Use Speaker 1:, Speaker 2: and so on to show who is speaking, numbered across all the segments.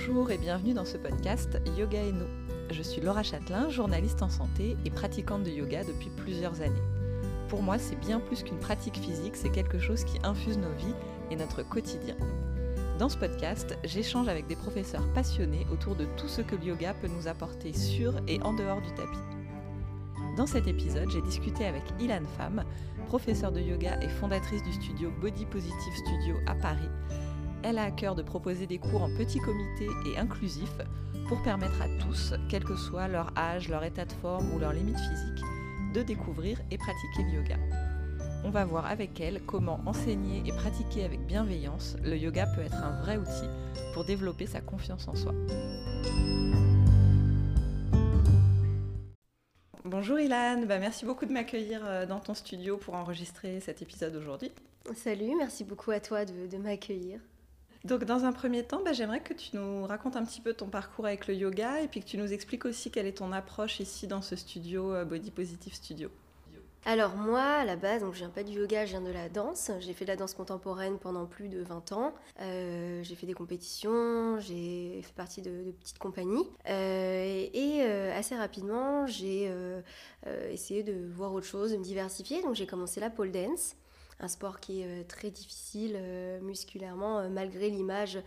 Speaker 1: Bonjour et bienvenue dans ce podcast Yoga et nous. Je suis Laura Châtelain, journaliste en santé et pratiquante de yoga depuis plusieurs années. Pour moi, c'est bien plus qu'une pratique physique, c'est quelque chose qui infuse nos vies et notre quotidien. Dans ce podcast, j'échange avec des professeurs passionnés autour de tout ce que le yoga peut nous apporter sur et en dehors du tapis. Dans cet épisode, j'ai discuté avec Ilan Pham, professeure de yoga et fondatrice du studio Body Positive Studio à Paris, elle a à cœur de proposer des cours en petits comités et inclusifs pour permettre à tous, quel que soit leur âge, leur état de forme ou leurs limites physiques, de découvrir et pratiquer le yoga. On va voir avec elle comment enseigner et pratiquer avec bienveillance, le yoga peut être un vrai outil pour développer sa confiance en soi. Bonjour Ilan, bah, merci beaucoup de m'accueillir euh, dans ton studio pour enregistrer cet épisode aujourd'hui.
Speaker 2: Salut, merci beaucoup à toi de, de m'accueillir.
Speaker 1: Donc dans un premier temps, bah, j'aimerais que tu nous racontes un petit peu ton parcours avec le yoga et puis que tu nous expliques aussi quelle est ton approche ici dans ce studio euh, Body Positive Studio.
Speaker 2: Alors moi, à la base, donc je viens pas du yoga, je viens de la danse. J'ai fait de la danse contemporaine pendant plus de 20 ans. Euh, j'ai fait des compétitions, j'ai fait partie de, petites compagnies. Euh, et assez rapidement, j'ai essayé de voir autre chose, de me diversifier. Donc j'ai commencé la pole dance un sport qui est euh, très difficile euh, musculairement, euh, malgré l'image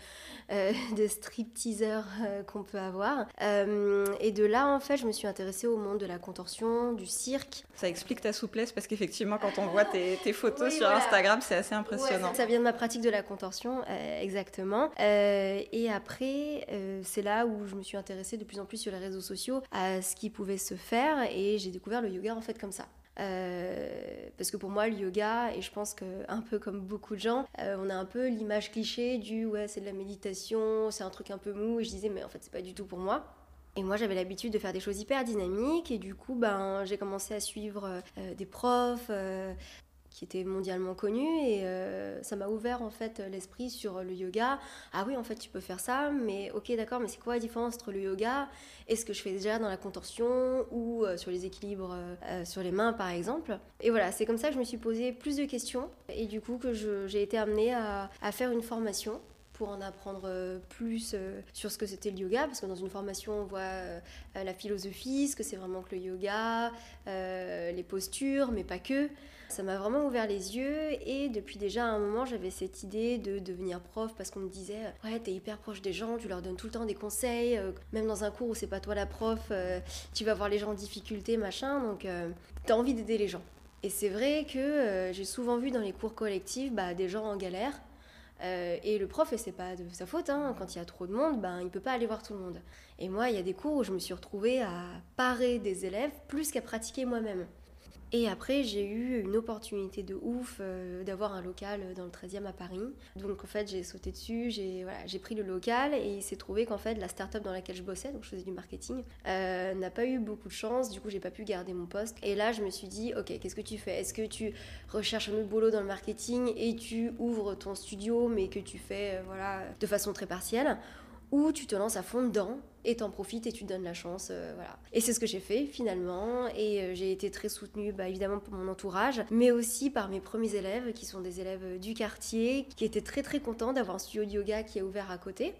Speaker 2: de strip-teaser qu'on peut avoir. et de là, en fait, je me suis intéressée au monde de la contorsion, du cirque.
Speaker 1: Ça explique ta souplesse parce qu'effectivement, quand on voit tes, photos sur Instagram, c'est assez impressionnant.
Speaker 2: ça vient de ma pratique de la contorsion, exactement. et après, c'est là où je me suis intéressée de plus en plus sur les réseaux sociaux à ce qui pouvait se faire et j'ai découvert le yoga en fait comme ça. Euh, parce que pour moi, le yoga, et je pense que un peu comme beaucoup de gens, euh, on a un peu l'image cliché du ouais, c'est de la méditation, c'est un truc un peu mou, et je disais, mais en fait, c'est pas du tout pour moi. Et moi, j'avais l'habitude de faire des choses hyper dynamiques, et du coup, ben, j'ai commencé à suivre euh, des profs, était mondialement connu et euh, ça m'a ouvert en fait l'esprit sur le yoga. Ah oui, en fait, tu peux faire ça, mais ok, d'accord, mais c'est quoi la différence entre le yoga et ce que je fais déjà dans la contorsion ou euh, sur les équilibres euh, sur les mains par exemple? Et voilà, c'est comme ça que je me suis posé plus de questions et du coup que j'ai été amenée à faire une formation en apprendre plus sur ce que c'était le yoga, parce que dans une formation, on voit la philosophie, ce que c'est vraiment que le yoga, les postures, mais pas que. Ça m'a vraiment ouvert les yeux et depuis déjà un moment j'avais cette idée de devenir prof parce qu'on me disait ouais t'es hyper proche des gens, tu leur donnes tout le temps des conseils, euh, même dans un cours où c'est pas toi la prof, euh, tu vas voir les gens en difficulté machin donc euh, t'as envie d'aider les gens. Et c'est vrai que j'ai souvent vu dans les cours collectifs bah, des gens en galère et le prof, et c'est pas de sa faute, hein, quand il y a trop de monde, ben, il peut pas aller voir tout le monde. Et moi, il y a des cours où je me suis retrouvée à parer des élèves plus qu'à pratiquer moi-même. Et après, j'ai eu une opportunité de ouf euh, d'avoir un local dans le 13e à Paris. Donc en fait, j'ai sauté dessus, j'ai pris le local et il s'est trouvé qu'en fait, la start-up dans laquelle je bossais, donc je faisais du marketing, euh, n'a pas eu beaucoup de chance. Du coup, j'ai pas pu garder mon poste. Et là, je me suis dit, ok, qu'est-ce que tu fais? Est-ce que tu recherches un autre boulot dans le marketing et tu ouvres ton studio, mais que tu fais euh, voilà, de façon très partielle? Ou tu te lances à fond dedans et t'en profites et tu te donnes la chance. Euh, voilà. Et c'est ce que j'ai fait finalement. Et euh, j'ai été très soutenue bah, évidemment par mon entourage, mais aussi par mes premiers élèves qui sont des élèves du quartier, qui étaient très très contents d'avoir un studio de yoga qui est ouvert à côté.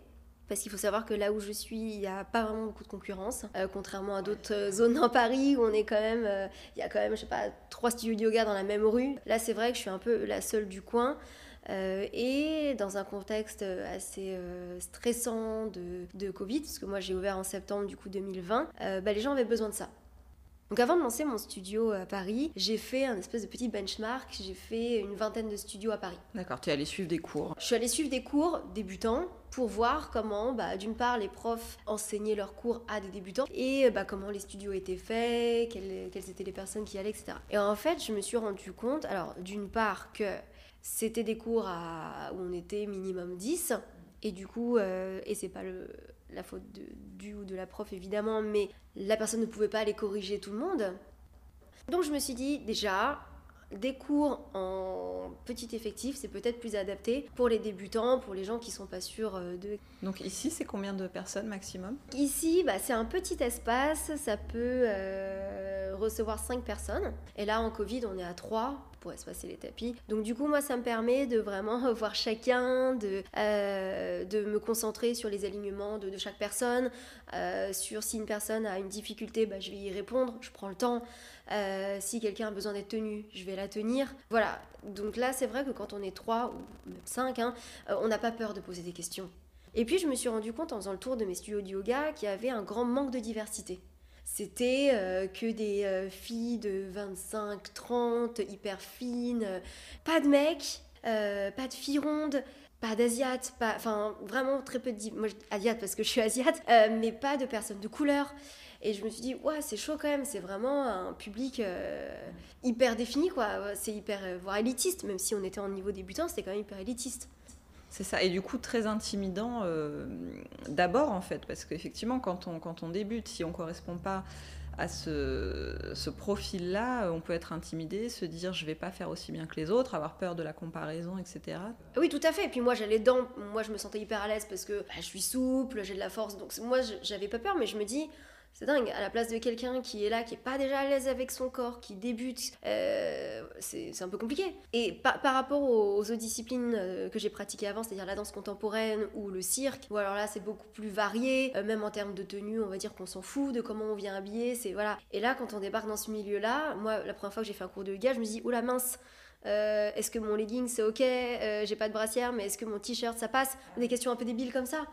Speaker 2: Parce qu'il faut savoir que là où je suis, il n'y a pas vraiment beaucoup de concurrence, euh, contrairement à d'autres zones dans Paris où on est quand même, il y a quand même, je sais pas, trois studios de yoga dans la même rue. Là, c'est vrai que je suis un peu la seule du coin. Euh, et dans un contexte assez euh, stressant de, de, Covid, parce que moi j'ai ouvert en septembre du coup 2020, euh, bah, les gens avaient besoin de ça. Donc avant de lancer mon studio à Paris, j'ai fait un espèce de petit benchmark, j'ai fait une vingtaine de studios à Paris.
Speaker 1: D'accord, tu es allé suivre des cours
Speaker 2: Je suis allée suivre des cours débutants pour voir comment, bah, d'une part, les profs enseignaient leurs cours à des débutants et bah, comment les studios étaient faits, quelles, quelles étaient les personnes qui allaient, etc. Et en fait, je me suis rendu compte, alors d'une part que c'était des cours où on était minimum 10. Et du coup, euh, et c'est pas le, la faute de, du ou de la prof évidemment, mais la personne ne pouvait pas aller corriger tout le monde. Donc je me suis dit déjà, des cours en petit effectif, c'est peut-être plus adapté pour les débutants, pour les gens qui sont pas sûrs euh, de.
Speaker 1: Donc ici, c'est combien de personnes maximum?
Speaker 2: Ici, bah, c'est un petit espace, ça peut euh, recevoir 5 personnes. Et là, en Covid, on est à 3 pour espacer les tapis. Donc du coup, moi, ça me permet de vraiment voir chacun, de, euh, de me concentrer sur les alignements de, chaque personne, euh, sur si une personne a une difficulté, bah, je vais y répondre, je prends le temps. Euh, si quelqu'un a besoin d'être tenu, je vais la tenir. Voilà. Donc là, c'est vrai que quand on est trois ou même cinq, hein, on n'a pas peur de poser des questions. Et puis, je me suis rendu compte en faisant le tour de mes studios de yoga qu'il y avait un grand manque de diversité. C'était euh, que des euh, filles de 25, 30, hyper fines, pas de mecs, euh, pas de filles rondes, pas d'asiates, pas, enfin vraiment très peu de... Moi, asiate parce que je suis asiate, mais pas de personnes de couleur. Et je me suis dit, ouais, c'est chaud quand même, c'est vraiment un public hyper défini, quoi. C'est hyper, voire élitiste, même si on était en niveau débutant, c'était quand même hyper élitiste.
Speaker 1: C'est ça, et du coup très intimidant euh, d'abord en fait, parce qu'effectivement quand on, quand on débute, si on ne correspond pas à ce, profil-là, on peut être intimidé, se dire je vais pas faire aussi bien que les autres, avoir peur de la comparaison, etc.
Speaker 2: Oui, tout à fait. Et puis moi, j'allais dedans, moi je me sentais hyper à l'aise parce que bah, je suis souple, j'ai de la force, donc moi j'avais pas peur, mais je me dis c'est dingue, à la place de quelqu'un qui est là, qui est pas déjà à l'aise avec son corps, qui débute, euh, c'est un peu compliqué. Et par, rapport aux, autres disciplines euh, que j'ai pratiquées avant, c'est-à-dire la danse contemporaine ou le cirque, ou alors là c'est beaucoup plus varié, euh, même en termes de tenue, on va dire qu'on s'en fout de comment on vient habiller, c'est voilà. Et là, quand on débarque dans ce milieu-là, moi, la première fois que j'ai fait un cours de yoga, je me dis, oh la mince, est-ce que mon legging c'est ok J'ai pas de brassière, mais est-ce que mon t-shirt ça passe? Des questions un peu débiles comme ça.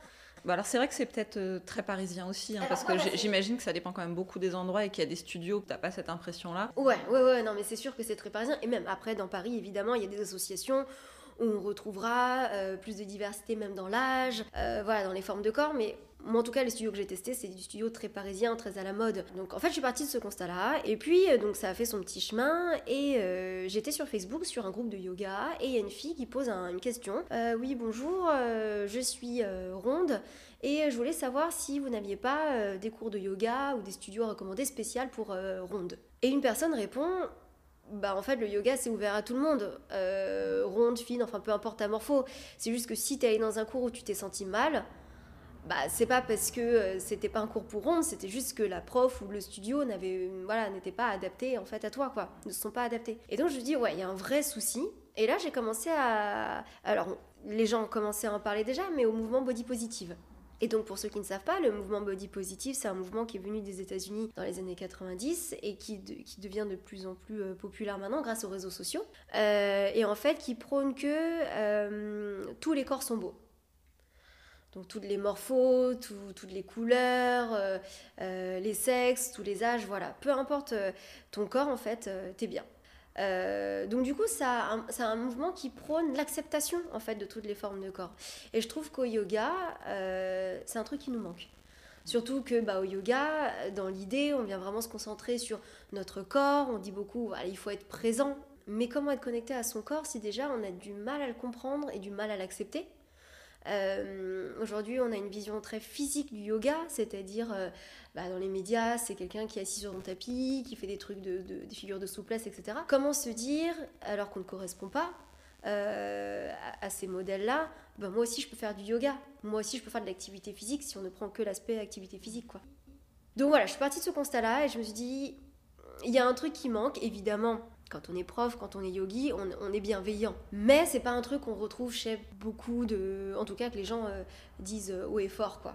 Speaker 1: Bah alors c'est vrai que c'est peut-être euh, très parisien aussi, hein, parce que j'imagine que ça dépend quand même beaucoup des endroits et qu'il y a des studios où t'as pas cette impression-là.
Speaker 2: Ouais, ouais, ouais, non mais c'est sûr que c'est très parisien. Et même après dans Paris, évidemment, il y a des associations où on retrouvera euh, plus de diversité même dans l'âge, euh, voilà, dans les formes de corps, mais moi, en tout cas, les studios que j'ai testés, c'est du studio très parisien, très à la mode. Donc, en fait, je suis partie de ce constat-là. Et puis, donc, ça a fait son petit chemin. Et j'étais sur Facebook, sur un groupe de yoga. Et il y a une fille qui pose une question. oui, bonjour, je suis ronde. Et je voulais savoir si vous n'aviez pas euh, des cours de yoga ou des studios recommandés spéciaux pour euh, ronde. Et une personne répond bah en fait le yoga c'est ouvert à tout le monde, euh, ronde, fine, enfin peu importe ta morpho. C'est juste que si tu es allé dans un cours où tu t'es senti mal, bah c'est pas parce que c'était pas un cours pour ronde, c'était juste que la prof ou le studio n'avait voilà n'était pas adapté en fait à toi quoi, ne se sont pas adaptés. Et donc je me dis ouais il y a un vrai souci. Et là j'ai commencé à alors les gens ont commencé à en parler déjà, mais au mouvement body positive. Et donc pour ceux qui ne savent pas, le mouvement body positive, c'est un mouvement qui est venu des États-Unis dans les années 90 et qui, qui, devient de plus en plus euh, populaire maintenant grâce aux réseaux sociaux. Euh, et en fait qui prône que euh, tous les corps sont beaux. Donc toutes les morphos, toutes les couleurs, les sexes, tous les âges, voilà. Peu importe ton corps, en fait, t'es bien. Euh, donc du coup, c'est un mouvement qui prône l'acceptation en fait de toutes les formes de corps. Et je trouve qu'au yoga, euh, c'est un truc qui nous manque. Surtout que bah, au yoga, dans l'idée, on vient vraiment se concentrer sur notre corps. On dit beaucoup, il faut être présent. Mais comment être connecté à son corps si déjà on a du mal à le comprendre et du mal à l'accepter? Euh, Aujourd'hui, on a une vision très physique du yoga, c'est-à-dire bah, dans les médias, c'est quelqu'un qui est assis sur un tapis, qui fait des trucs, de, figures de souplesse, etc. Comment se dire, alors qu'on ne correspond pas euh, à, ces modèles-là, bah, moi aussi je peux faire du yoga, moi aussi je peux faire de l'activité physique si on ne prend que l'aspect activité physique. Donc voilà, je suis partie de ce constat-là et je me suis dit, il y a un truc qui manque, évidemment. Quand on est prof, quand on est yogi, on, est bienveillant. Mais c'est pas un truc qu'on retrouve chez beaucoup de. En tout cas, que les gens euh, disent haut et fort, quoi.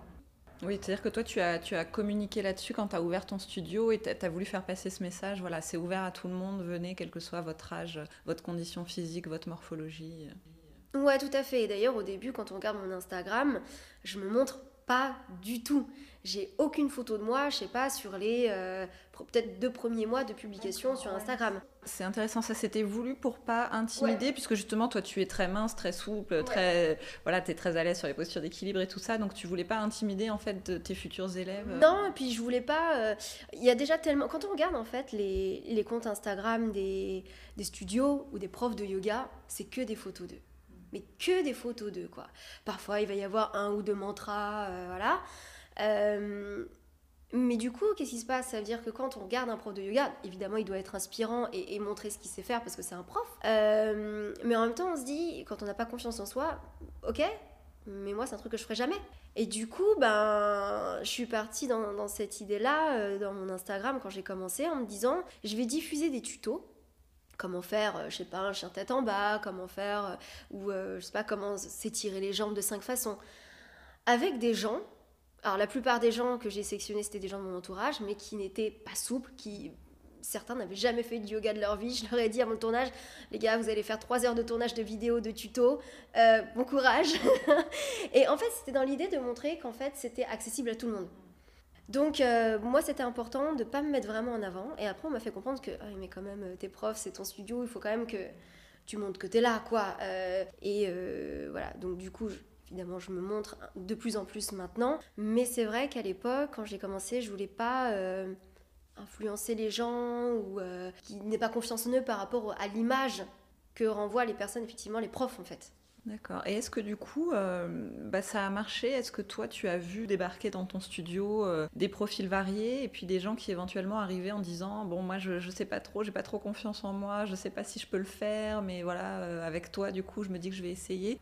Speaker 1: Oui, c'est-à-dire que toi, tu as, tu as communiqué là-dessus quand tu as ouvert ton studio et tu as, voulu faire passer ce message. Voilà, c'est ouvert à tout le monde, venez, quel que soit votre âge, votre condition physique, votre morphologie.
Speaker 2: Ouais, tout à fait. D'ailleurs, au début, quand on regarde mon Instagram, je me montre pas du tout. J'ai aucune photo de moi, je sais pas, sur les euh, peut-être deux premiers mois de publication sur Instagram.
Speaker 1: C'est intéressant, ça c'était voulu pour pas intimider, puisque justement toi tu es très mince, très souple, très voilà, tu es très à l'aise sur les postures d'équilibre et tout ça, donc tu voulais pas intimider en fait tes futurs élèves.
Speaker 2: Non, et puis je voulais pas. Euh, il y a déjà tellement. Quand on regarde en fait les, les comptes Instagram des, des studios ou des profs de yoga, c'est que des photos d'eux mais que des photos d'eux, quoi. Parfois, il va y avoir un ou deux mantras, euh, voilà. Euh, mais du coup, qu'est-ce qui se passe? Ça veut dire que quand on regarde un prof de yoga, évidemment, il doit être inspirant et, montrer ce qu'il sait faire parce que c'est un prof. Euh, mais en même temps, on se dit, quand on n'a pas confiance en soi, ok, mais moi, c'est un truc que je ferai jamais. Et du coup, ben, je suis partie dans, cette idée-là, dans mon Instagram, quand j'ai commencé, en me disant, je vais diffuser des tutos comment faire, je sais pas, un chien tête en bas, comment faire, ou je sais pas, comment s'étirer les jambes de cinq façons. Avec des gens, alors la plupart des gens que j'ai sélectionnés, c'était des gens de mon entourage, mais qui n'étaient pas souples, qui certains n'avaient jamais fait de yoga de leur vie. Je leur ai dit à mon tournage, les gars, vous allez faire trois heures de tournage de vidéos, de tutos, euh, bon courage. et en fait, c'était dans l'idée de montrer qu'en fait, c'était accessible à tout le monde. Donc euh, moi, c'était important de pas me mettre vraiment en avant. Et après, on m'a fait comprendre que, ah, mais quand même, euh, t'es prof, c'est ton studio, il faut quand même que tu montres que t'es là, quoi. et voilà, donc du coup... Évidemment, je me montre de plus en plus maintenant, mais c'est vrai qu'à l'époque, quand j'ai commencé, je voulais pas influencer les gens ou euh, qui n'aient pas confiance en eux par rapport à l'image que renvoient les personnes, effectivement, les profs en fait.
Speaker 1: D'accord. Et est-ce que du coup, euh, bah, ça a marché? Est-ce que toi, tu as vu débarquer dans ton studio euh, des profils variés et puis des gens qui éventuellement arrivaient en disant bon, moi, je, ne sais pas trop, j'ai pas trop confiance en moi, je sais pas si je peux le faire, mais voilà, avec toi, du coup, je me dis que je vais essayer.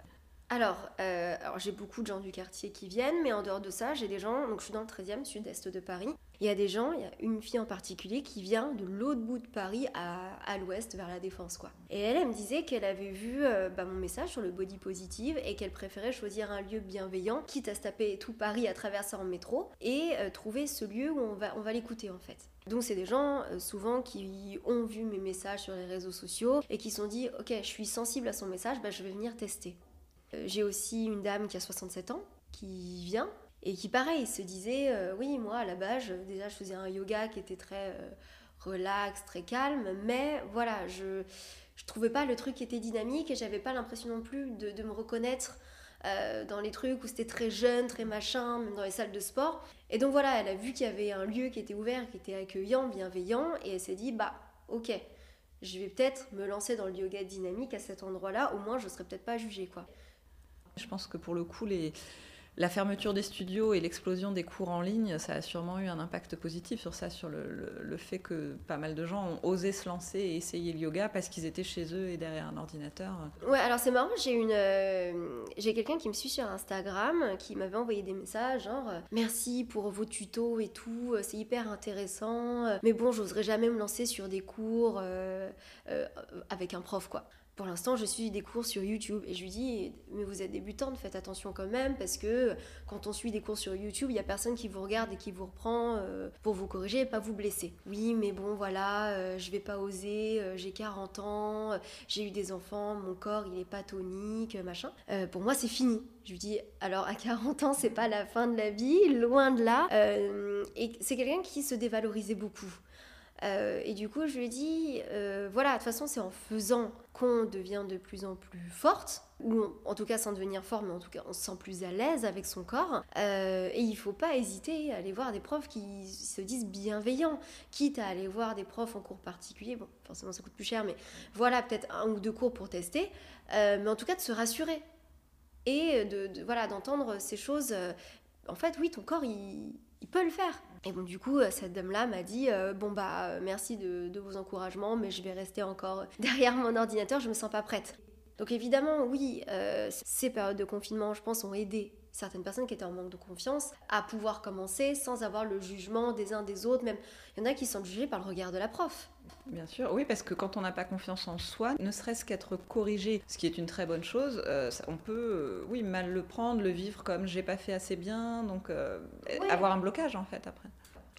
Speaker 2: Alors, alors j'ai beaucoup de gens du quartier qui viennent, mais en dehors de ça, j'ai des gens, donc je suis dans le 13e sud-est de Paris, il y a des gens, il y a une fille en particulier qui vient de l'autre bout de Paris à, l'ouest, vers la Défense, quoi. Et elle, elle me disait qu'elle avait vu euh, bah, mon message sur le body positive et qu'elle préférait choisir un lieu bienveillant, quitte à se taper tout Paris à traverser en métro, et euh, trouver ce lieu où on va, l'écouter, en fait. Donc c'est des gens euh, souvent qui ont vu mes messages sur les réseaux sociaux et qui se sont dit ok je suis sensible à son message, bah, je vais venir tester. J'ai aussi une dame qui a 67 ans qui vient et qui pareil se disait euh, oui moi à la base déjà je faisais un yoga qui était très euh, relax très calme mais voilà je je trouvais pas le truc qui était dynamique et j'avais pas l'impression non plus de, de me reconnaître euh, dans les trucs où c'était très jeune, très machin, même dans les salles de sport. Et donc voilà, elle a vu qu'il y avait un lieu qui était ouvert, qui était accueillant, bienveillant, et elle s'est dit, bah ok, je vais peut-être me lancer dans le yoga dynamique à cet endroit-là, au moins je serai peut-être pas jugée quoi.
Speaker 1: Je pense que pour le coup, la fermeture des studios et l'explosion des cours en ligne, ça a sûrement eu un impact positif sur ça, sur le, fait que pas mal de gens ont osé se lancer et essayer le yoga parce qu'ils étaient chez eux et derrière un ordinateur.
Speaker 2: Ouais, alors c'est marrant, j'ai euh, quelqu'un qui me suit sur Instagram qui m'avait envoyé des messages genre euh, merci pour vos tutos et tout, euh, c'est hyper intéressant, mais bon, j'oserais jamais me lancer sur des cours avec un prof quoi. Pour l'instant, je suis des cours sur YouTube et je lui dis mais vous êtes débutante, faites attention quand même parce que quand on suit des cours sur YouTube, il y a personne qui vous regarde et qui vous reprend euh, pour vous corriger et pas vous blesser. Oui, mais bon voilà, euh, je vais pas oser, euh, j'ai 40 ans, j'ai eu des enfants, mon corps il est pas tonique, machin. pour moi, c'est fini. Je lui dis alors à 40 ans, c'est pas la fin de la vie, loin de là. et c'est quelqu'un qui se dévalorisait beaucoup. Euh, et du coup, je lui ai dit, euh, voilà, de toute façon, c'est en faisant qu'on devient de plus en plus forte, ou en tout cas sans devenir fort, mais en tout cas on se sent plus à l'aise avec son corps. Euh, et il faut pas hésiter à aller voir des profs qui se disent bienveillants, quitte à aller voir des profs en cours particulier. Bon, forcément ça coûte plus cher, mais voilà, peut-être un ou deux cours pour tester. mais en tout cas de se rassurer et de, voilà d'entendre ces choses. en fait, oui, ton corps, il peut le faire. Et bon, du coup, euh, cette dame-là m'a dit euh, Bon, bah, euh, merci de, vos encouragements, mais je vais rester encore derrière mon ordinateur, je me sens pas prête. Donc, évidemment, oui, ces périodes de confinement, je pense, ont aidé certaines personnes qui étaient en manque de confiance à pouvoir commencer sans avoir le jugement des uns des autres. Même, il y en a qui sont jugés par le regard de la prof.
Speaker 1: Bien sûr, oui, parce que quand on n'a pas confiance en soi, ne serait-ce qu'être corrigé, ce qui est une très bonne chose, euh, on peut, euh, oui, mal le prendre, le vivre comme j'ai pas fait assez bien, donc euh, avoir un blocage en fait après.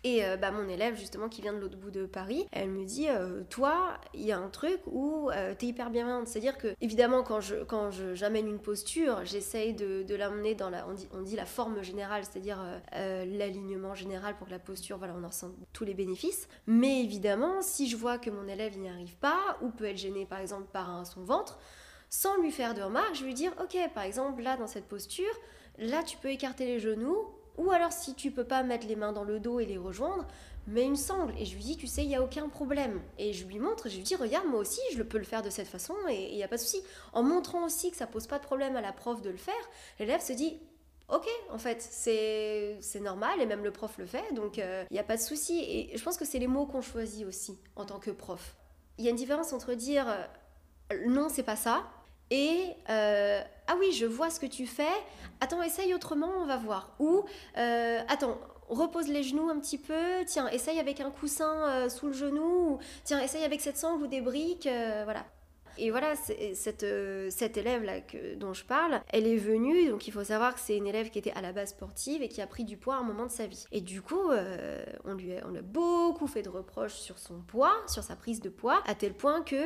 Speaker 2: Et euh, bah, mon élève, justement, qui vient de l'autre bout de Paris, elle me dit euh, Toi, il y a un truc où euh, tu es hyper bienveillante. C'est-à-dire que, évidemment, quand je quand j'amène une posture, j'essaye de, l'amener dans la. On dit, la forme générale, c'est-à-dire l'alignement général pour que la posture, voilà, on en ressent tous les bénéfices. Mais évidemment, si je vois que mon élève n'y arrive pas, ou peut être gêné, par exemple, par son ventre, sans lui faire de remarques, je vais lui dire Ok, par exemple, là, dans cette posture, là, tu peux écarter les genoux ou alors, si tu peux pas mettre les mains dans le dos et les rejoindre, mets une sangle. Et je lui dis, tu sais, il n'y a aucun problème. Et je lui montre, je lui dis, regarde, moi aussi, je peux le faire de cette façon et il n'y a pas de souci. En montrant aussi que ça pose pas de problème à la prof de le faire, l'élève se dit, ok, en fait, c'est normal et même le prof le fait, donc euh, il n'y a pas de souci. Et je pense que c'est les mots qu'on choisit aussi en tant que prof. Il y a une différence entre dire, euh, non, c'est pas ça, et euh, ah oui, je vois ce que tu fais. Attends, essaye autrement, on va voir. Ou euh, attends, repose les genoux un petit peu, tiens, essaye avec un coussin euh, sous le genou, tiens, essaye avec cette sangle ou des briques, voilà. Et voilà, cette, cette élève-là dont je parle, elle est venue, donc il faut savoir que c'est une élève qui était à la base sportive et qui a pris du poids à un moment de sa vie. Et du coup, on lui a, on a beaucoup fait de reproches sur son poids, sur sa prise de poids, à tel point que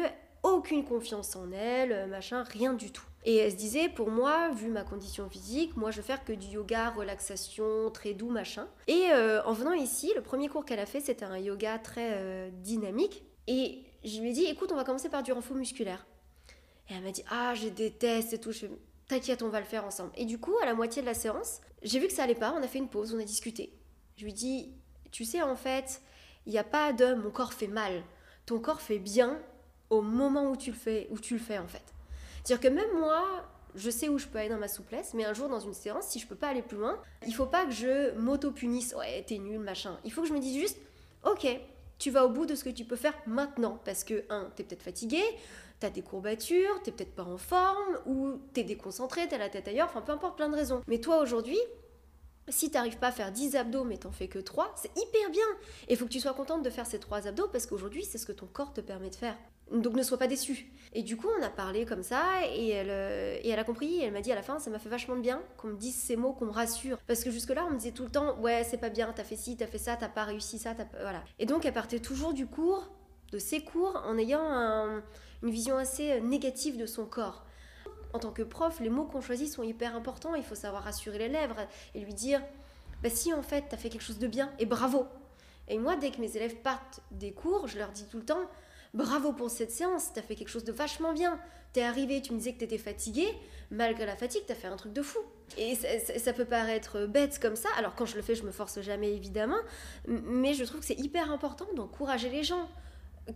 Speaker 2: aucune confiance en elle, machin, rien du tout. Et elle se disait, pour moi, vu ma condition physique, moi je veux faire que du yoga, relaxation, très doux, machin. Et euh, en venant ici, le premier cours qu'elle a fait, c'était un yoga très euh, dynamique. Et je lui ai dit, écoute, on va commencer par du renfort musculaire. Et elle m'a dit, ah, je déteste et tout. Je t'inquiète, on va le faire ensemble. Et du coup, à la moitié de la séance, j'ai vu que ça allait pas, on a fait une pause, on a discuté. Je lui ai dit, tu sais, en fait, il n'y a pas de mon corps fait mal. Ton corps fait bien au moment où tu le fais, où tu le fais en fait. C'est-à-dire que même moi, je sais où je peux aller dans ma souplesse, mais un jour dans une séance, si je peux pas aller plus loin, il faut pas que je m'auto-punisse, ouais, t'es nul, machin. Il faut que je me dise juste, ok, tu vas au bout de ce que tu peux faire maintenant. Parce que, un, t'es peut-être fatigué, t'as des courbatures, t'es peut-être pas en forme, ou t'es déconcentré, t'as la tête ailleurs, enfin peu importe, plein de raisons. Mais toi aujourd'hui, si t'arrives pas à faire 10 abdos mais t'en fais que 3, c'est hyper bien. Et il faut que tu sois contente de faire ces 3 abdos parce qu'aujourd'hui, c'est ce que ton corps te permet de faire. Donc ne sois pas déçu. Et du coup, on a parlé comme ça et elle, euh, et elle a compris. elle m'a dit à la fin, ça m'a fait vachement de bien qu'on me dise ces mots, qu'on me rassure. Parce que jusque-là, on me disait tout le temps, ouais, c'est pas bien, t'as fait ci, t'as fait ça, t'as pas réussi ça, t'as voilà. Et donc, elle partait toujours du cours, de ses cours, en ayant une vision assez euh, négative de son corps. En tant que prof, les mots qu'on choisit sont hyper importants. Il faut savoir rassurer l'élève et lui dire, bah si en fait, t'as fait quelque chose de bien et bravo. Et moi, dès que mes élèves partent des cours, je leur dis tout le temps, bravo pour cette séance, t'as fait quelque chose de vachement bien. T'es arrivé, tu me disais que t'étais fatigué, malgré la fatigue, t'as fait un truc de fou. Et ça, peut paraître bête comme ça, alors quand je le fais, je me force jamais évidemment, mais je trouve que c'est hyper important d'encourager les gens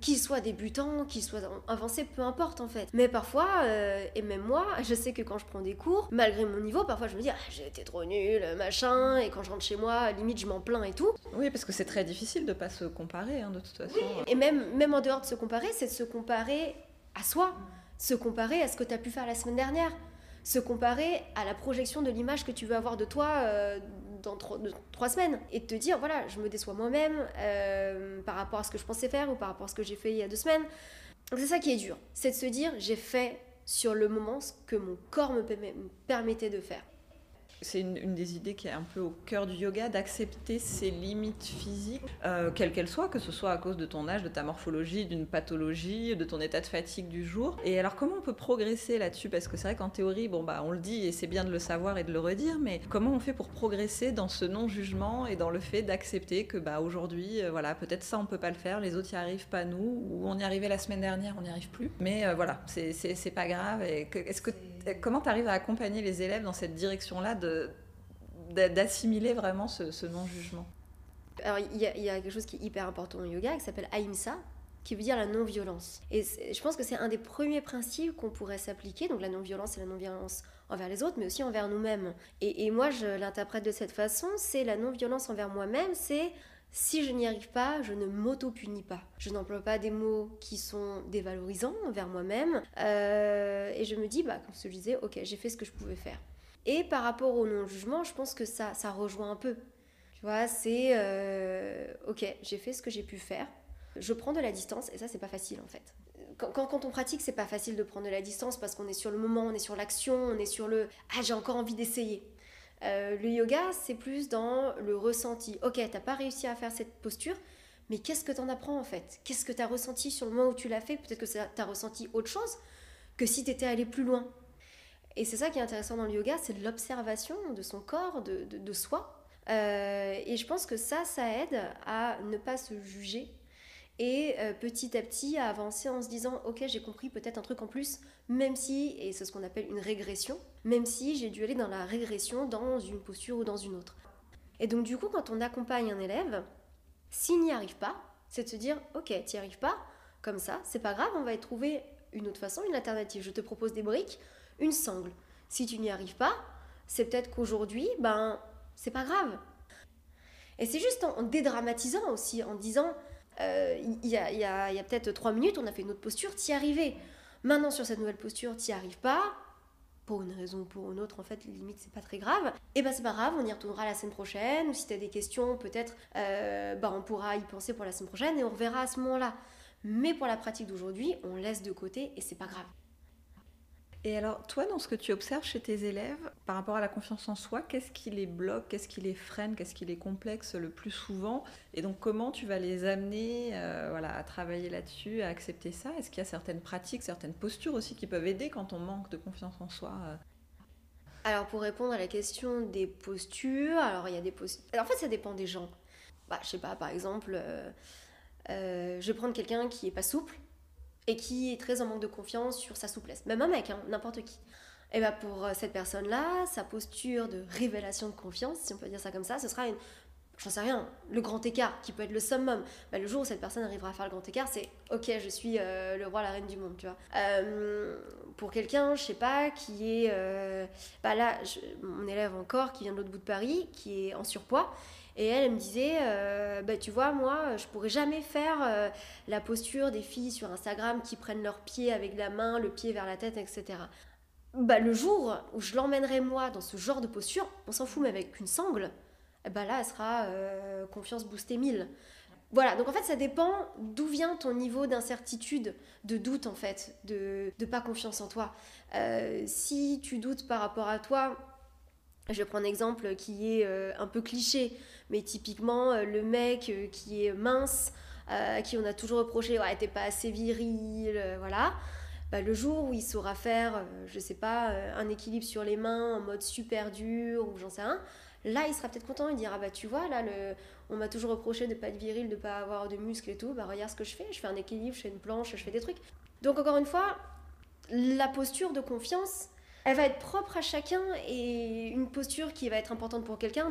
Speaker 2: qu'ils soient débutants, qu'ils soient avancés, peu importe en fait. Mais parfois, euh, et même moi, je sais que quand je prends des cours, malgré mon niveau, parfois je me dis ah, j'ai été trop nul, machin, et quand je rentre chez moi, limite je m'en plains et tout.
Speaker 1: Oui, parce que c'est très difficile de pas se comparer hein, de toute façon.
Speaker 2: Et même, même en dehors de se comparer, c'est de se comparer à soi, se comparer à ce que tu as pu faire la semaine dernière, se comparer à la projection de l'image que tu veux avoir de toi euh, dans trois, semaines et de te dire voilà je me déçois moi-même euh, par rapport à ce que je pensais faire ou par rapport à ce que j'ai fait il y a deux semaines. C'est ça qui est dur c'est de se dire j'ai fait sur le moment ce que mon corps me permettait de faire
Speaker 1: c'est une, des idées qui est un peu au cœur du yoga, d'accepter ses limites physiques, euh, quelles qu'elles soient, que ce soit à cause de ton âge, de ta morphologie, d'une pathologie, de ton état de fatigue du jour. Et alors comment on peut progresser là-dessus? Parce que c'est vrai qu'en théorie, bon bah on le dit et c'est bien de le savoir et de le redire, mais comment on fait pour progresser dans ce non-jugement et dans le fait d'accepter que bah aujourd'hui, euh, voilà, peut-être ça on peut pas le faire, les autres y arrivent pas nous, ou on y arrivait la semaine dernière, on n'y arrive plus. Mais euh, voilà, c'est pas grave. est-ce que comment tu arrives à accompagner les élèves dans cette direction-là d'assimiler vraiment ce, non-jugement?
Speaker 2: Alors, il y, a quelque chose qui est hyper important au yoga qui s'appelle Ahimsa, qui veut dire la non-violence. Et je pense que c'est un des premiers principes qu'on pourrait s'appliquer. Donc, la non-violence, c'est la non-violence envers les autres, mais aussi envers nous-mêmes. Et, et, moi, je l'interprète de cette façon c'est la non-violence envers moi-même, c'est si je n'y arrive pas, je ne m'auto-punis pas. Je n'emploie pas des mots qui sont dévalorisants envers moi-même. Euh, et je me dis, bah, comme je disais, ok, j'ai fait ce que je pouvais faire. Et par rapport au non-jugement, je pense que ça, ça rejoint un peu. Tu vois, c'est, euh, ok, j'ai fait ce que j'ai pu faire. Je prends de la distance, et ça, c'est pas facile en fait. Quand, quand, on pratique, c'est pas facile de prendre de la distance parce qu'on est sur le moment, on est sur l'action, on est sur le ah j'ai encore envie d'essayer. Euh, le yoga, c'est plus dans le ressenti. Ok, t'as pas réussi à faire cette posture, mais qu'est-ce que t'en apprends en fait? Qu'est-ce que t'as ressenti sur le moment où tu l'as fait? Peut-être que t'as ressenti autre chose que si t'étais allé plus loin. Et c'est ça qui est intéressant dans le yoga, c'est l'observation de son corps, de, soi. Euh, et je pense que ça, ça aide à ne pas se juger et euh, petit à petit à avancer en se disant ok j'ai compris peut-être un truc en plus même si et c'est ce qu'on appelle une régression même si j'ai dû aller dans la régression dans une posture ou dans une autre. Et donc du coup quand on accompagne un élève s'il n'y arrive pas c'est de se dire ok tu n'y arrives pas comme ça c'est pas grave on va y trouver une autre façon une alternative. Je te propose des briques une sangle. Si tu n'y arrives pas c'est peut-être qu'aujourd'hui ben c'est pas grave. Et c'est juste en dédramatisant aussi en disant euh, il y a, peut-être trois minutes, on a fait une autre posture, t'y arrivais. Maintenant, sur cette nouvelle posture, t'y arrives pas. pour une raison ou pour une autre, en fait, limite, c'est pas très grave. Et bah, c'est pas grave, on y retournera la semaine prochaine, ou si tu as des questions, peut-être, euh, bah, on pourra y penser pour la semaine prochaine et on reverra à ce moment-là. Mais pour la pratique d'aujourd'hui, on laisse de côté et c'est pas grave.
Speaker 1: Et alors, toi, dans ce que tu observes chez tes élèves, par rapport à la confiance en soi, qu'est-ce qui les bloque, qu'est-ce qui les freine, qu'est-ce qui les complexe le plus souvent? Et donc, comment tu vas les amener euh, voilà, à travailler là-dessus, à accepter ça? Est-ce qu'il y a certaines pratiques, certaines postures aussi qui peuvent aider quand on manque de confiance en soi euh?
Speaker 2: Alors, pour répondre à la question des postures, alors il y a des postures. En fait, ça dépend des gens. Bah, je sais pas, par exemple, euh, je vais prendre quelqu'un qui est pas souple et qui est très en manque de confiance sur sa souplesse. Même un mec, hein, n'importe qui. Et bien pour euh, cette personne-là, sa posture de révélation de confiance, si on peut dire ça comme ça, ce sera une, j'en sais rien, le grand écart, qui peut être le summum. Bah, le jour où cette personne arrivera à faire le grand écart, c'est ok, je suis euh, le roi, la reine du monde, tu vois. Euh, pour quelqu'un, je sais pas, qui est. bah là, mon élève encore, qui vient de l'autre bout de Paris, qui est en surpoids, et elle, elle me disait, euh, bah, tu vois, moi, je pourrais jamais faire euh, la posture des filles sur Instagram qui prennent leurs pieds avec la main, le pied vers la tête, etc. Bah, le jour où je l'emmènerai moi dans ce genre de posture, on s'en fout, mais avec une sangle, bah là, elle sera euh, confiance boostée 1000. Voilà, donc en fait, ça dépend d'où vient ton niveau d'incertitude, de doute en fait, de, de pas confiance en toi. si tu doutes par rapport à toi, je prends un exemple qui est un peu cliché, mais typiquement, euh, le mec euh, qui est mince, euh, à qui on a toujours reproché, ouais, t'es pas assez viril, voilà. Bah, le jour où il saura faire, je sais pas, un équilibre sur les mains en mode super dur ou j'en sais rien, là il sera peut-être content, il dira bah tu vois là on m'a toujours reproché de pas être viril, de pas avoir de muscles et tout, bah regarde ce que je fais, je fais un équilibre, je fais une planche, je fais des trucs. Donc encore une fois, la posture de confiance, elle va être propre à chacun et une posture qui va être importante pour quelqu'un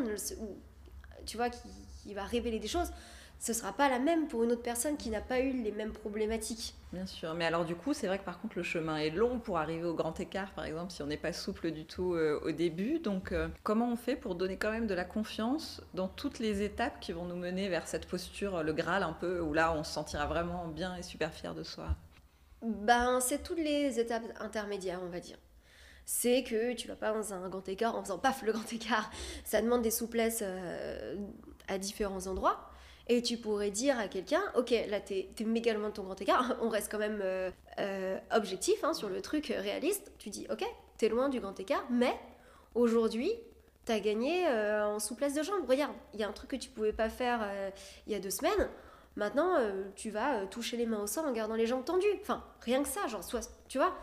Speaker 2: tu vois, qui, va révéler des choses, ce sera pas la même pour une autre personne qui n'a pas eu les mêmes problématiques.
Speaker 1: Bien sûr, mais alors du coup, c'est vrai que par contre, le chemin est long pour arriver au grand écart, par exemple, si on n'est pas souple du tout euh, au début. Donc, euh, comment on fait pour donner quand même de la confiance dans toutes les étapes qui vont nous mener vers cette posture, le Graal un peu, où là, on se sentira vraiment bien et super fier de soi?
Speaker 2: Ben, c'est toutes les étapes intermédiaires, on va dire c'est que tu vas pas dans un grand écart en faisant paf le grand écart. Ça demande des souplesses euh, à différents endroits. Et tu pourrais dire à quelqu'un, ok, là t'es es méga loin de ton grand écart, on reste quand même euh, euh, objectif hein, sur le truc réaliste. Tu dis, ok, t'es loin du grand écart, mais aujourd'hui, t'as gagné en souplesse de jambes. Regarde, il y a un truc que tu pouvais pas faire il y a deux semaines. Maintenant, tu vas toucher les mains au sol en gardant les jambes tendues. Enfin, rien que ça, genre, soit, tu vois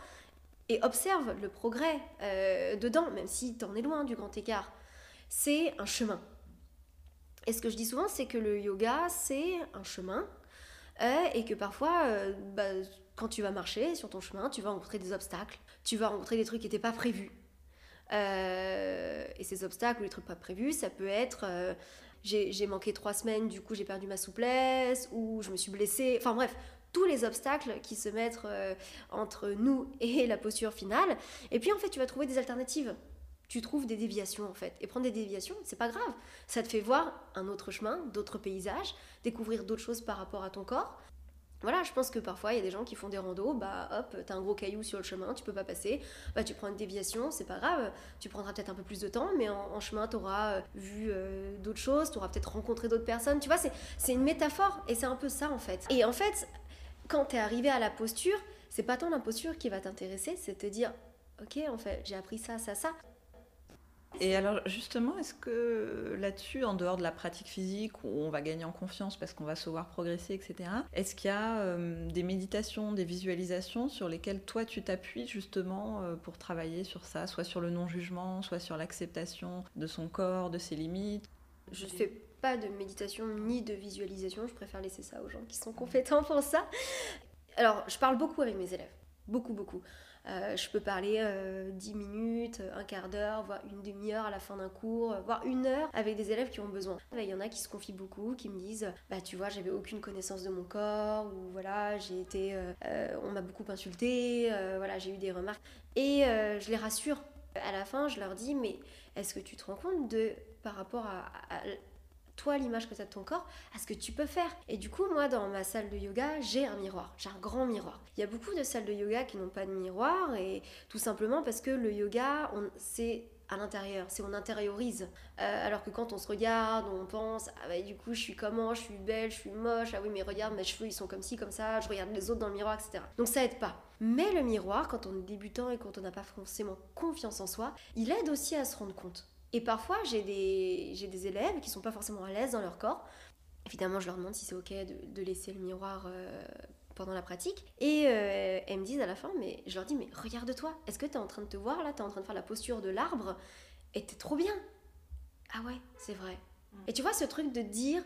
Speaker 2: et observe le progrès euh, dedans, même si t'en es loin du grand écart. C'est un chemin. Et ce que je dis souvent, c'est que le yoga, c'est un chemin, euh, et que parfois, euh, bah, quand tu vas marcher sur ton chemin, tu vas rencontrer des obstacles, tu vas rencontrer des trucs qui n'étaient pas prévus. et ces obstacles ou les trucs pas prévus, ça peut être j'ai manqué trois semaines, du coup j'ai perdu ma souplesse, ou je me suis blessée, enfin bref, tous les obstacles qui se mettent euh, entre nous et la posture finale. Et puis en fait, tu vas trouver des alternatives. Tu trouves des déviations en fait. Et prendre des déviations, c'est pas grave. Ça te fait voir un autre chemin, d'autres paysages, découvrir d'autres choses par rapport à ton corps. Voilà, je pense que parfois il y a des gens qui font des randos, bah hop, t'as un gros caillou sur le chemin, tu peux pas passer, bah tu prends une déviation, c'est pas grave, tu prendras peut-être un peu plus de temps, mais en, chemin t'auras euh, vu euh, d'autres choses, t'auras peut-être rencontré d'autres personnes, tu vois, c'est une métaphore et c'est un peu ça en fait. Et en fait, quand tu es arrivé à la posture, c'est pas tant la posture qui va t'intéresser, c'est te dire ok, en fait, j'ai appris ça, ça, ça.
Speaker 1: Et alors justement, est-ce que là-dessus, en dehors de la pratique physique, où on va gagner en confiance parce qu'on va se voir progresser, etc., est-ce qu'il y a euh, des méditations, des visualisations sur lesquelles toi tu t'appuies justement euh, pour travailler sur ça, soit sur le non-jugement, soit sur l'acceptation de son corps, de ses limites?
Speaker 2: Je fais pas de méditation ni de visualisation. Je préfère laisser ça aux gens qui sont compétents pour ça. Alors, je parle beaucoup avec mes élèves. Beaucoup, beaucoup. Euh, je peux parler euh, 10 minutes, un quart d'heure, voire une demi-heure à la fin d'un cours, voire une heure avec des élèves qui ont besoin. Il y en a qui se confient beaucoup, qui me disent Bah, tu vois, j'avais aucune connaissance de mon corps, ou voilà, j'ai été. Euh, on m'a beaucoup insulté, euh, voilà, j'ai eu des remarques. Et je les rassure. À la fin, je leur dis Mais est-ce que tu te rends compte de, par rapport à toi l'image que tu as de ton corps à ce que tu peux faire. Et du coup, moi, dans ma salle de yoga, j'ai un miroir, j'ai un grand miroir. Il y a beaucoup de salles de yoga qui n'ont pas de miroir, et tout simplement parce que le yoga, c'est à l'intérieur, c'est on intériorise. Euh, alors que quand on se regarde, on pense, ah bah du coup je suis comment, je suis belle, je suis moche, ah oui mais regarde mes cheveux ils sont comme ci, comme ça, je regarde les autres dans le miroir, etc. Donc ça aide pas. Mais le miroir, quand on est débutant et quand on n'a pas forcément confiance en soi, il aide aussi à se rendre compte. Et parfois, j'ai des, des élèves qui sont pas forcément à l'aise dans leur corps. Évidemment, je leur demande si c'est ok de, laisser le miroir euh, pendant la pratique. Et euh, elles me disent à la fin, mais je leur dis, mais regarde-toi, est-ce que tu es en train de te voir là? Tu es en train de faire la posture de l'arbre? Et t'es trop bien. Ah ouais, c'est vrai. Et tu vois ce truc de dire,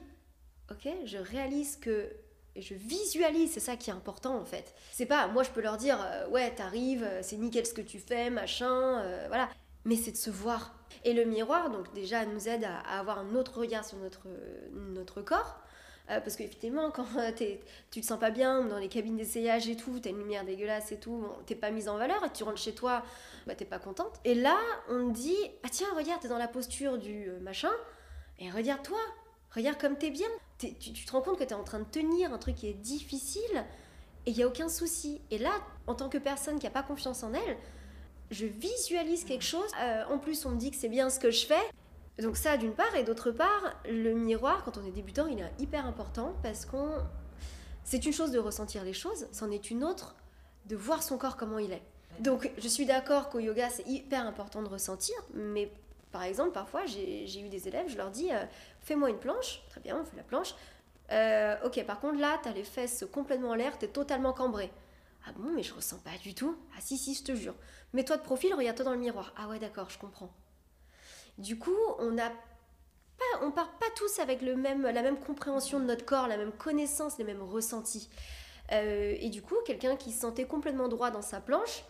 Speaker 2: ok, je réalise que et je visualise, c'est ça qui est important en fait. C'est pas, moi je peux leur dire, euh, ouais, t'arrives, c'est nickel ce que tu fais, machin, voilà. Mais c'est de se voir et le miroir, donc déjà, nous aide à, avoir un autre regard sur notre, notre corps. Euh, parce qu'effectivement, quand tu te sens pas bien, dans les cabines d'essayage et tout, t'as une lumière dégueulasse et tout, bon, t'es pas mise en valeur, et tu rentres chez toi, bah t'es pas contente. Et là, on te dit, ah tiens, regarde, t'es dans la posture du euh, machin, et regarde-toi, regarde comme t'es bien. tu, tu, te rends compte que t'es en train de tenir un truc qui est difficile, et il y a aucun souci. Et là, en tant que personne qui a pas confiance en elle, je visualise quelque chose. Euh, en plus, on me dit que c'est bien ce que je fais. Donc ça, d'une part, et d'autre part, le miroir, quand on est débutant, il est hyper important parce qu'on... C'est une chose de ressentir les choses, c'en est une autre de voir son corps comment il est. Donc je suis d'accord qu'au yoga, c'est hyper important de ressentir, mais par exemple, parfois, j'ai eu des élèves, je leur dis, euh, fais-moi une planche, très bien, on fait la planche. Euh, ok, par contre, là, tu as les fesses complètement en l'air, tu es totalement cambré. Ah bon, mais je ressens pas du tout. Ah si, si, je te jure. Mets-toi de profil, regarde-toi dans le miroir. Ah ouais, d'accord, je comprends. Du coup, on a on part pas tous avec le même, la même compréhension de notre corps, la même connaissance, les mêmes ressentis. Euh, et du coup, quelqu'un qui se sentait complètement droit dans sa planche,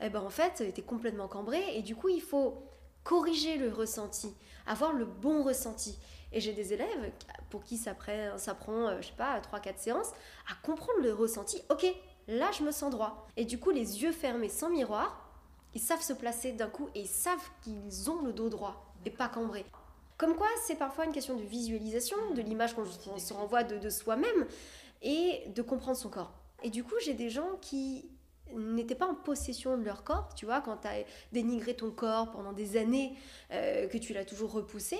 Speaker 2: eh ben en fait, était complètement cambré. Et du coup, il faut corriger le ressenti, avoir le bon ressenti. Et j'ai des élèves pour qui ça, ça prend, euh, je sais pas, 3-4 séances, à comprendre le ressenti. Ok, là je me sens droit. Et du coup, les yeux fermés sans miroir, ils savent se placer d'un coup et ils savent qu'ils ont le dos droit et pas cambré. Comme quoi, c'est parfois une question de visualisation, de l'image qu'on se renvoie de, soi-même et de comprendre son corps. Et du coup, j'ai des gens qui n'étaient pas en possession de leur corps, tu vois, quand tu as dénigré ton corps pendant des années, euh, que tu l'as toujours repoussé,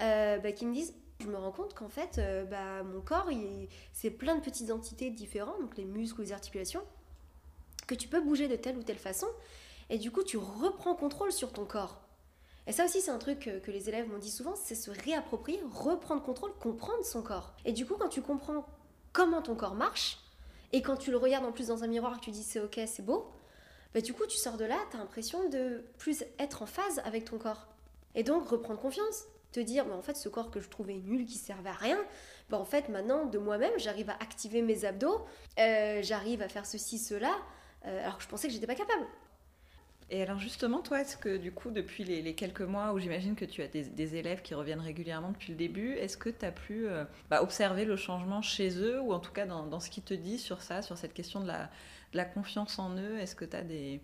Speaker 2: euh, bah, qui me disent je me rends compte qu'en fait, euh, bah, mon corps, c'est plein de petites entités différentes, donc les muscles ou les articulations, que tu peux bouger de telle ou telle façon, et du coup, tu reprends contrôle sur ton corps. Et ça aussi, c'est un truc que, les élèves m'ont dit souvent, c'est se réapproprier, reprendre contrôle, comprendre son corps. Et du coup, quand tu comprends comment ton corps marche, et quand tu le regardes en plus dans un miroir, tu dis c'est ok, c'est beau, bah, du coup, tu sors de là, tu as l'impression de plus être en phase avec ton corps. Et donc, reprendre confiance te dire, mais en fait, ce corps que je trouvais nul, qui servait à rien, bah, en fait, maintenant, de moi-même, j'arrive à activer mes abdos, euh, j'arrive à faire ceci, cela, euh, alors que je pensais que j'étais pas capable.
Speaker 1: Et alors justement, toi, est-ce que du coup, depuis les, quelques mois où j'imagine que tu as des, élèves qui reviennent régulièrement depuis le début, est-ce que tu as pu euh, bah, observer le changement chez eux, ou en tout cas dans, ce qu'ils te disent sur ça, sur cette question de la, confiance en eux? Est-ce que tu as des,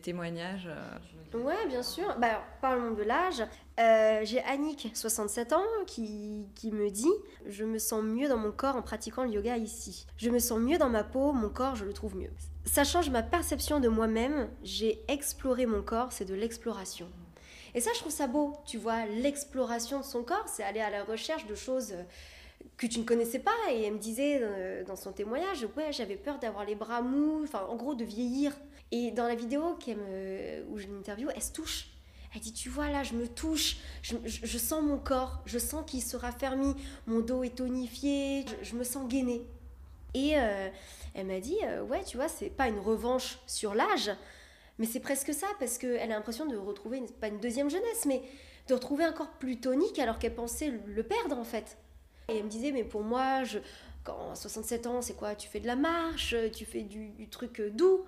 Speaker 1: témoignages
Speaker 2: euh, Ouais, bien sûr. Bah, parlons de l'âge. Euh, j'ai Annick, 67 ans, qui, me dit Je me sens mieux dans mon corps en pratiquant le yoga ici. Je me sens mieux dans ma peau, mon corps, je le trouve mieux. Ça change ma perception de moi-même. J'ai exploré mon corps, c'est de l'exploration. Et ça, je trouve ça beau. Tu vois, l'exploration de son corps, c'est aller à la recherche de choses que tu ne connaissais pas. Et elle me disait euh, dans son témoignage, ouais, j'avais peur d'avoir les bras mous, enfin, en gros, de vieillir. Et dans la vidéo où je l'interview, elle se touche. Elle dit, tu vois là, je me touche, je, sens mon corps, je sens qu'il se raffermit, mon dos est tonifié, je, me sens gainée. Et euh, elle m'a dit, euh, ouais, tu vois, c'est pas une revanche sur l'âge, mais c'est presque ça, parce qu'elle a l'impression de retrouver, pas une deuxième jeunesse, mais de retrouver un corps plus tonique alors qu'elle pensait le perdre en fait. Et elle me disait, mais pour moi, je, quand 67 ans, c'est quoi Tu fais de la marche, tu fais du, truc doux.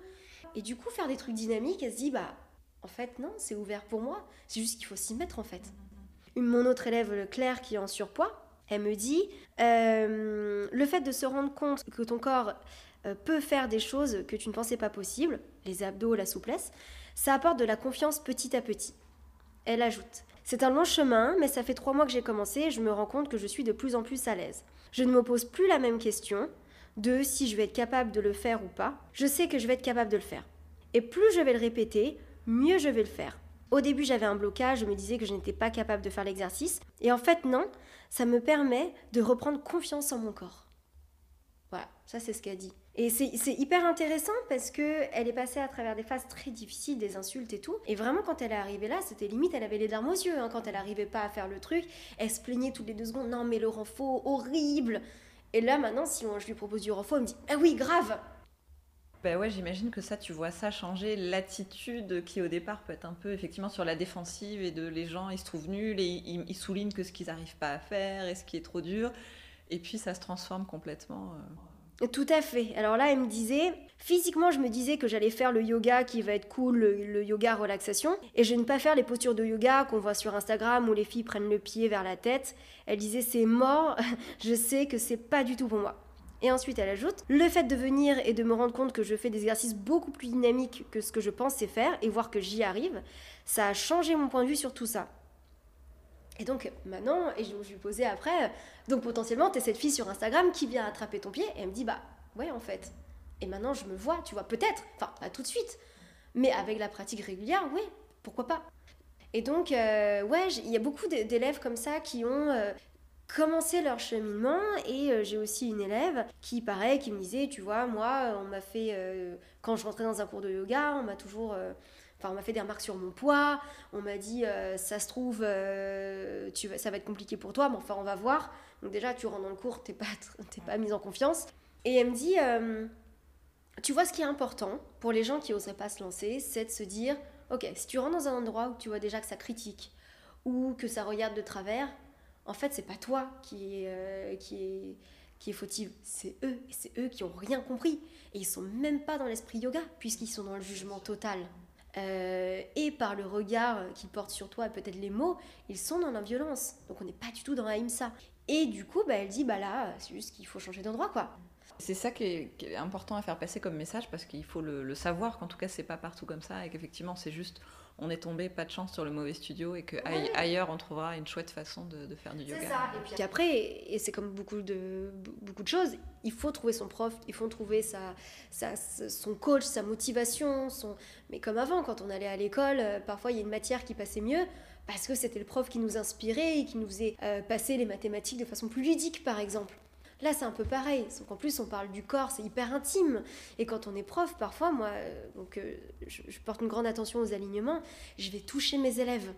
Speaker 2: Et du coup, faire des trucs dynamiques, elle se dit, bah, en fait, non, c'est ouvert pour moi. C'est juste qu'il faut s'y mettre, en fait. Mon autre élève, Claire, qui est en surpoids, elle me dit, euh, le fait de se rendre compte que ton corps euh, peut faire des choses que tu ne pensais pas possibles, les abdos, la souplesse, ça apporte de la confiance petit à petit. Elle ajoute, C'est un long chemin, mais ça fait trois mois que j'ai commencé et je me rends compte que je suis de plus en plus à l'aise. Je ne me pose plus la même question de si je vais être capable de le faire ou pas. Je sais que je vais être capable de le faire. Et plus je vais le répéter, mieux je vais le faire. Au début, j'avais un blocage, je me disais que je n'étais pas capable de faire l'exercice. Et en fait, non, ça me permet de reprendre confiance en mon corps. Voilà, ça c'est ce qu'elle dit. Et c'est hyper intéressant parce que elle est passée à travers des phases très difficiles, des insultes et tout. Et vraiment, quand elle est arrivée là, c'était limite, elle avait les larmes aux yeux. Hein. quand elle n'arrivait pas à faire le truc, elle se plaignait toutes les deux secondes. Non, mais le renfort, horrible. Et là, maintenant, si je lui propose du renfort, elle me dit Ah oui, grave
Speaker 1: ben ouais, j'imagine que ça, tu vois ça changer l'attitude qui au départ peut être un peu effectivement sur la défensive et de les gens, ils se trouvent nuls et ils, soulignent que ce qu'ils n'arrivent pas à faire et ce qui est trop dur. Et puis ça se transforme complètement. Euh.
Speaker 2: Tout à fait. Alors là, elle me disait, physiquement, je me disais que j'allais faire le yoga qui va être cool, le, yoga relaxation, et je ne pas faire les postures de yoga qu'on voit sur Instagram où les filles prennent le pied vers la tête. Elle disait, c'est mort, je sais que c'est pas du tout pour moi. Et ensuite, elle ajoute, le fait de venir et de me rendre compte que je fais des exercices beaucoup plus dynamiques que ce que je pensais faire, et voir que j'y arrive, ça a changé mon point de vue sur tout ça. Et donc maintenant, et je, lui posais après, donc potentiellement, tu es cette fille sur Instagram qui vient attraper ton pied et elle me dit, bah ouais en fait. Et maintenant, je me vois, tu vois, peut-être, enfin pas tout de suite, mais avec la pratique régulière, oui, pourquoi pas. Et donc, euh, ouais, il y a beaucoup d'élèves comme ça qui ont euh, commencé leur cheminement et euh, j'ai aussi une élève qui, pareil, qui me disait, tu vois, moi, on m'a fait, quand je rentrais dans un cours de yoga, on m'a toujours Enfin, on m'a fait des remarques sur mon poids, on m'a dit euh, ça se trouve, euh, tu ça va être compliqué pour toi, mais enfin on va voir. Donc déjà, tu rentres dans le cours, t'es pas, pas mise en confiance. Et elle me dit, euh, tu vois ce qui est important pour les gens qui oseraient pas se lancer, c'est de se dire, ok, si tu rentres dans un endroit où tu vois déjà que ça critique ou que ça regarde de travers, en fait, c'est pas toi qui est, qui est, qui est fautive, c'est eux. Et c'est eux qui ont rien compris. Et ils sont même pas dans l'esprit yoga, puisqu'ils sont dans le jugement total. Euh, et par le regard qu'ils portent sur toi et peut-être les mots, ils sont dans la violence. Donc on n'est pas du tout dans la IMSA. Et du coup, bah, elle dit, bah là, c'est juste qu'il faut changer d'endroit, quoi.
Speaker 1: C'est ça qui est, important à faire passer comme message parce qu'il faut le, le savoir qu'en tout cas c'est pas partout comme ça et qu'effectivement c'est juste on est tombé, pas de chance, sur le mauvais studio et qu'ailleurs on trouvera une chouette façon de, faire du yoga.
Speaker 2: C'est ça. Et puis après, et c'est comme beaucoup de, beaucoup de choses, il faut trouver son prof, il faut trouver sa, son coach, sa motivation. Son... Mais comme avant, quand on allait à l'école, euh, parfois il y a une matière qui passait mieux parce que c'était le prof qui nous inspirait et qui nous faisait euh, passer les mathématiques de façon plus ludique, par exemple. Là, c'est un peu pareil. Sauf qu'en plus, on parle du corps, c'est hyper intime. Et quand on est prof, parfois, moi, euh, donc, euh, je, porte une grande attention aux alignements, je vais toucher mes élèves.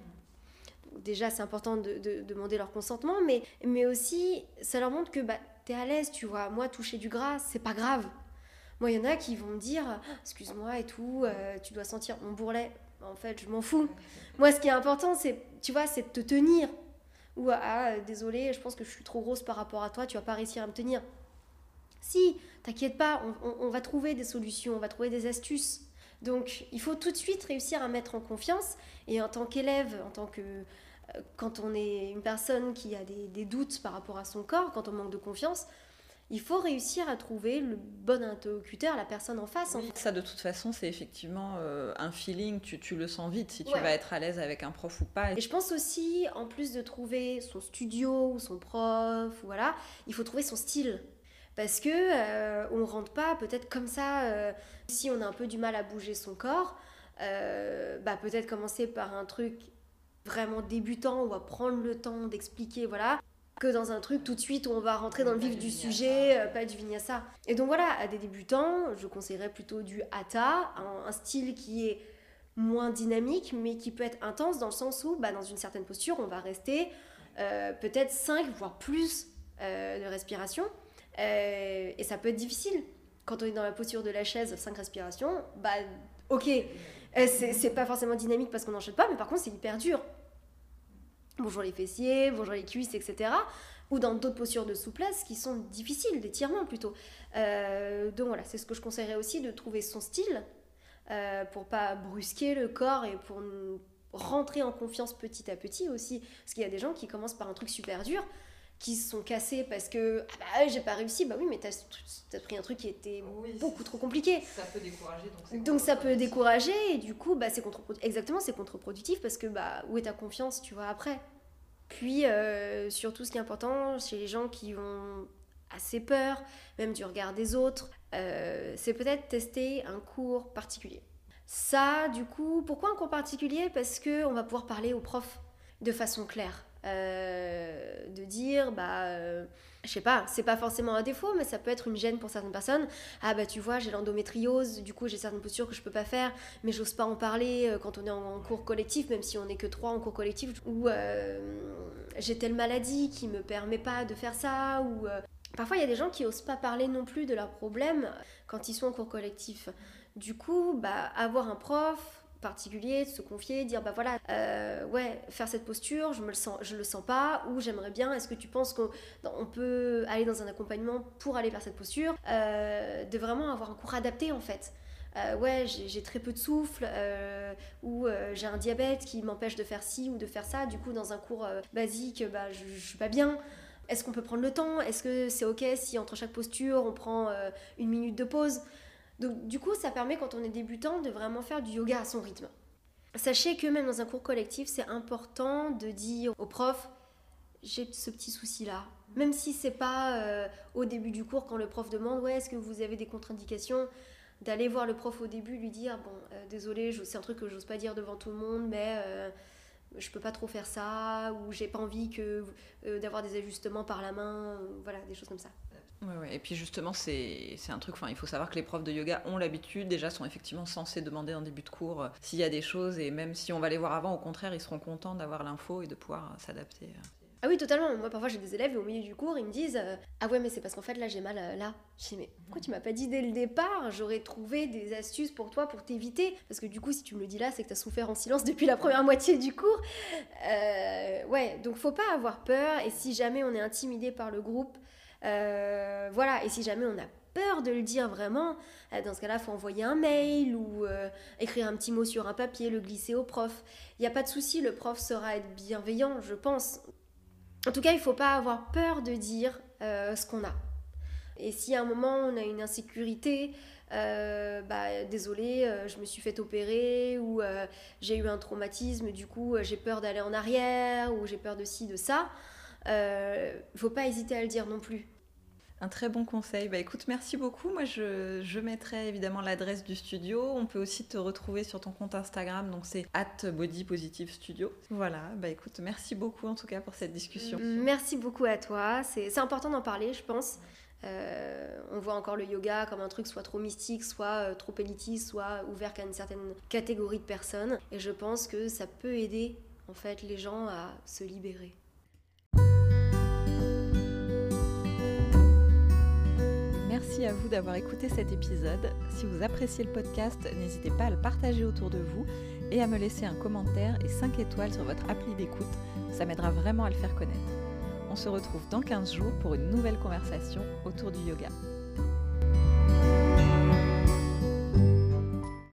Speaker 2: déjà, c'est important de, demander leur consentement, mais, mais aussi, ça leur montre que bah, tu es à l'aise, tu vois. Moi, toucher du gras, c'est pas grave. Moi, il y en a qui vont me dire ah, Excuse-moi et tout, euh, tu dois sentir mon bourrelet. En fait, je m'en fous. Moi, ce qui est important, c'est, tu vois, c'est de te tenir ou ah désolé je pense que je suis trop grosse par rapport à toi tu vas pas réussir à me tenir. Si t'inquiète pas on, va trouver des solutions on va trouver des astuces. Donc il faut tout de suite réussir à mettre en confiance et en tant qu'élève en tant que euh, quand on est une personne qui a des doutes par rapport à son corps quand on manque de confiance il faut réussir à trouver le bon interlocuteur, la personne en face.
Speaker 1: Ça, de toute façon, c'est effectivement euh, un feeling, tu, tu, le sens vite si tu vas être à l'aise avec un prof ou pas.
Speaker 2: Et je pense aussi, en plus de trouver son studio ou son prof, voilà, il faut trouver son style. Parce que euh, on rentre pas peut-être comme ça, euh, si on a un peu du mal à bouger son corps, bah peut-être commencer par un truc vraiment débutant, on va prendre le temps d'expliquer, voilà que dans un truc tout de suite où on va rentrer dans le vif du sujet, euh, pas du vinyasa. Et donc voilà, à des débutants, je conseillerais plutôt du hatha, un, style qui est moins dynamique, mais qui peut être intense dans le sens où, bah, dans une certaine posture, on va rester euh, peut-être 5, voire plus euh, de respiration. et ça peut être difficile. Quand on est dans la posture de la chaise, 5 respirations, bah ok, c'est pas forcément dynamique parce qu'on n'enchaîne pas, mais par contre c'est hyper dur bonjour les fessiers, bonjour les cuisses, etc. Ou dans d'autres postures de souplesse qui sont difficiles, d'étirement plutôt. Euh, donc voilà, c'est ce que je conseillerais aussi de trouver son style euh, pour pas brusquer le corps et pour rentrer en confiance petit à petit aussi. Parce qu'il y a des gens qui commencent par un truc super dur qui se sont cassés parce que ah bah j'ai pas réussi bah oui mais t'as as pris un truc qui était beaucoup trop compliqué
Speaker 1: ça peut décourager
Speaker 2: donc, donc ça peut décourager et du coup bah c'est contre exactement c'est contre-productif parce que bah où est ta confiance tu vois après? Puis euh, surtout ce qui est important chez les gens qui ont assez peur même du regard des autres euh, c'est peut-être tester un cours particulier. Ça du coup pourquoi un cours particulier? Parce que on va pouvoir parler aux profs de façon claire euh, de dire, bah, euh, je sais pas, c'est pas forcément un défaut, mais ça peut être une gêne pour certaines personnes. Ah bah tu vois, j'ai l'endométriose, du coup j'ai certaines postures que je peux pas faire, mais j'ose pas en parler euh, quand on est en, cours collectif, même si on n'est que trois en cours collectif, ou j'ai telle maladie qui me permet pas de faire ça, ou parfois il y a des gens qui osent pas parler non plus de leurs problèmes quand ils sont en cours collectif. Du coup, bah avoir un prof, particulier, de se confier, dire bah voilà, euh, ouais, faire cette posture, je me le sens, je le sens pas, ou j'aimerais bien. Est-ce que tu penses qu'on peut aller dans un accompagnement pour aller vers cette posture, euh, de vraiment avoir un cours adapté en fait. Euh, ouais, j'ai très peu de souffle, ou j'ai un diabète qui m'empêche de faire ci ou de faire ça. Du coup, dans un cours basique, bah, je, je suis pas bien. Est-ce qu'on peut prendre le temps? Est-ce que c'est ok si entre chaque posture on prend une minute de pause? Donc du coup, ça permet quand on est débutant de vraiment faire du yoga à son rythme. Sachez que même dans un cours collectif, c'est important de dire au prof j'ai ce petit souci là. Même si c'est pas euh, au début du cours quand le prof demande ouais est-ce que vous avez des contre-indications, d'aller voir le prof au début lui dire bon euh, désolé c'est un truc que j'ose pas dire devant tout le monde mais euh, je peux pas trop faire ça ou j'ai pas envie que d'avoir des ajustements par la main voilà des choses comme ça.
Speaker 1: Et puis justement, c'est un truc, il faut savoir que les profs de yoga ont l'habitude, déjà sont effectivement censés demander en début de cours euh, s'il y a des choses, et même si on va les voir avant, au contraire, ils seront contents d'avoir l'info et de pouvoir euh, s'adapter. Euh.
Speaker 2: Ah oui, totalement. Moi, parfois, j'ai des élèves et au milieu du cours, ils me disent Ah ouais, mais c'est parce qu'en fait, là, j'ai mal là. Je dis Mais pourquoi tu m'as pas dit dès le départ J'aurais trouvé des astuces pour toi pour t'éviter? Parce que du coup, si tu me le dis là, c'est que tu as souffert en silence depuis la première moitié du cours. ouais, donc faut pas avoir peur. Et si jamais on est intimidé par le groupe, euh, voilà, et si jamais on a peur de le dire vraiment, euh, dans ce cas-là, faut envoyer un mail ou euh, écrire un petit mot sur un papier, le glisser au prof. Il n'y a pas de souci, le prof saura être bienveillant, je pense. En tout cas, il ne faut pas avoir peur de dire ce qu'on a. Et si à un moment on a une insécurité, bah, désolé, je me suis fait opérer ou j'ai eu un traumatisme, du coup j'ai peur d'aller en arrière ou j'ai peur de ci, de ça, il ne faut pas hésiter à le dire non plus.
Speaker 1: Un très bon conseil. Bah écoute, merci beaucoup. Moi, je, je mettrai évidemment l'adresse du studio. On peut aussi te retrouver sur ton compte Instagram, donc c'est at. Voilà, bah écoute, merci beaucoup en tout cas pour cette discussion.
Speaker 2: Merci beaucoup à toi. C'est important d'en parler, je pense. Euh, on voit encore le yoga comme un truc soit trop mystique, soit euh, trop élitiste, soit ouvert qu'à une certaine catégorie de personnes. Et je pense que ça peut aider en fait les gens à se libérer.
Speaker 1: Merci à vous d'avoir écouté cet épisode. Si vous appréciez le podcast, n'hésitez pas à le partager autour de vous et à me laisser un commentaire et 5 étoiles sur votre appli d'écoute. Ça m'aidera vraiment à le faire connaître. On se retrouve dans 15 jours pour une nouvelle conversation autour du yoga.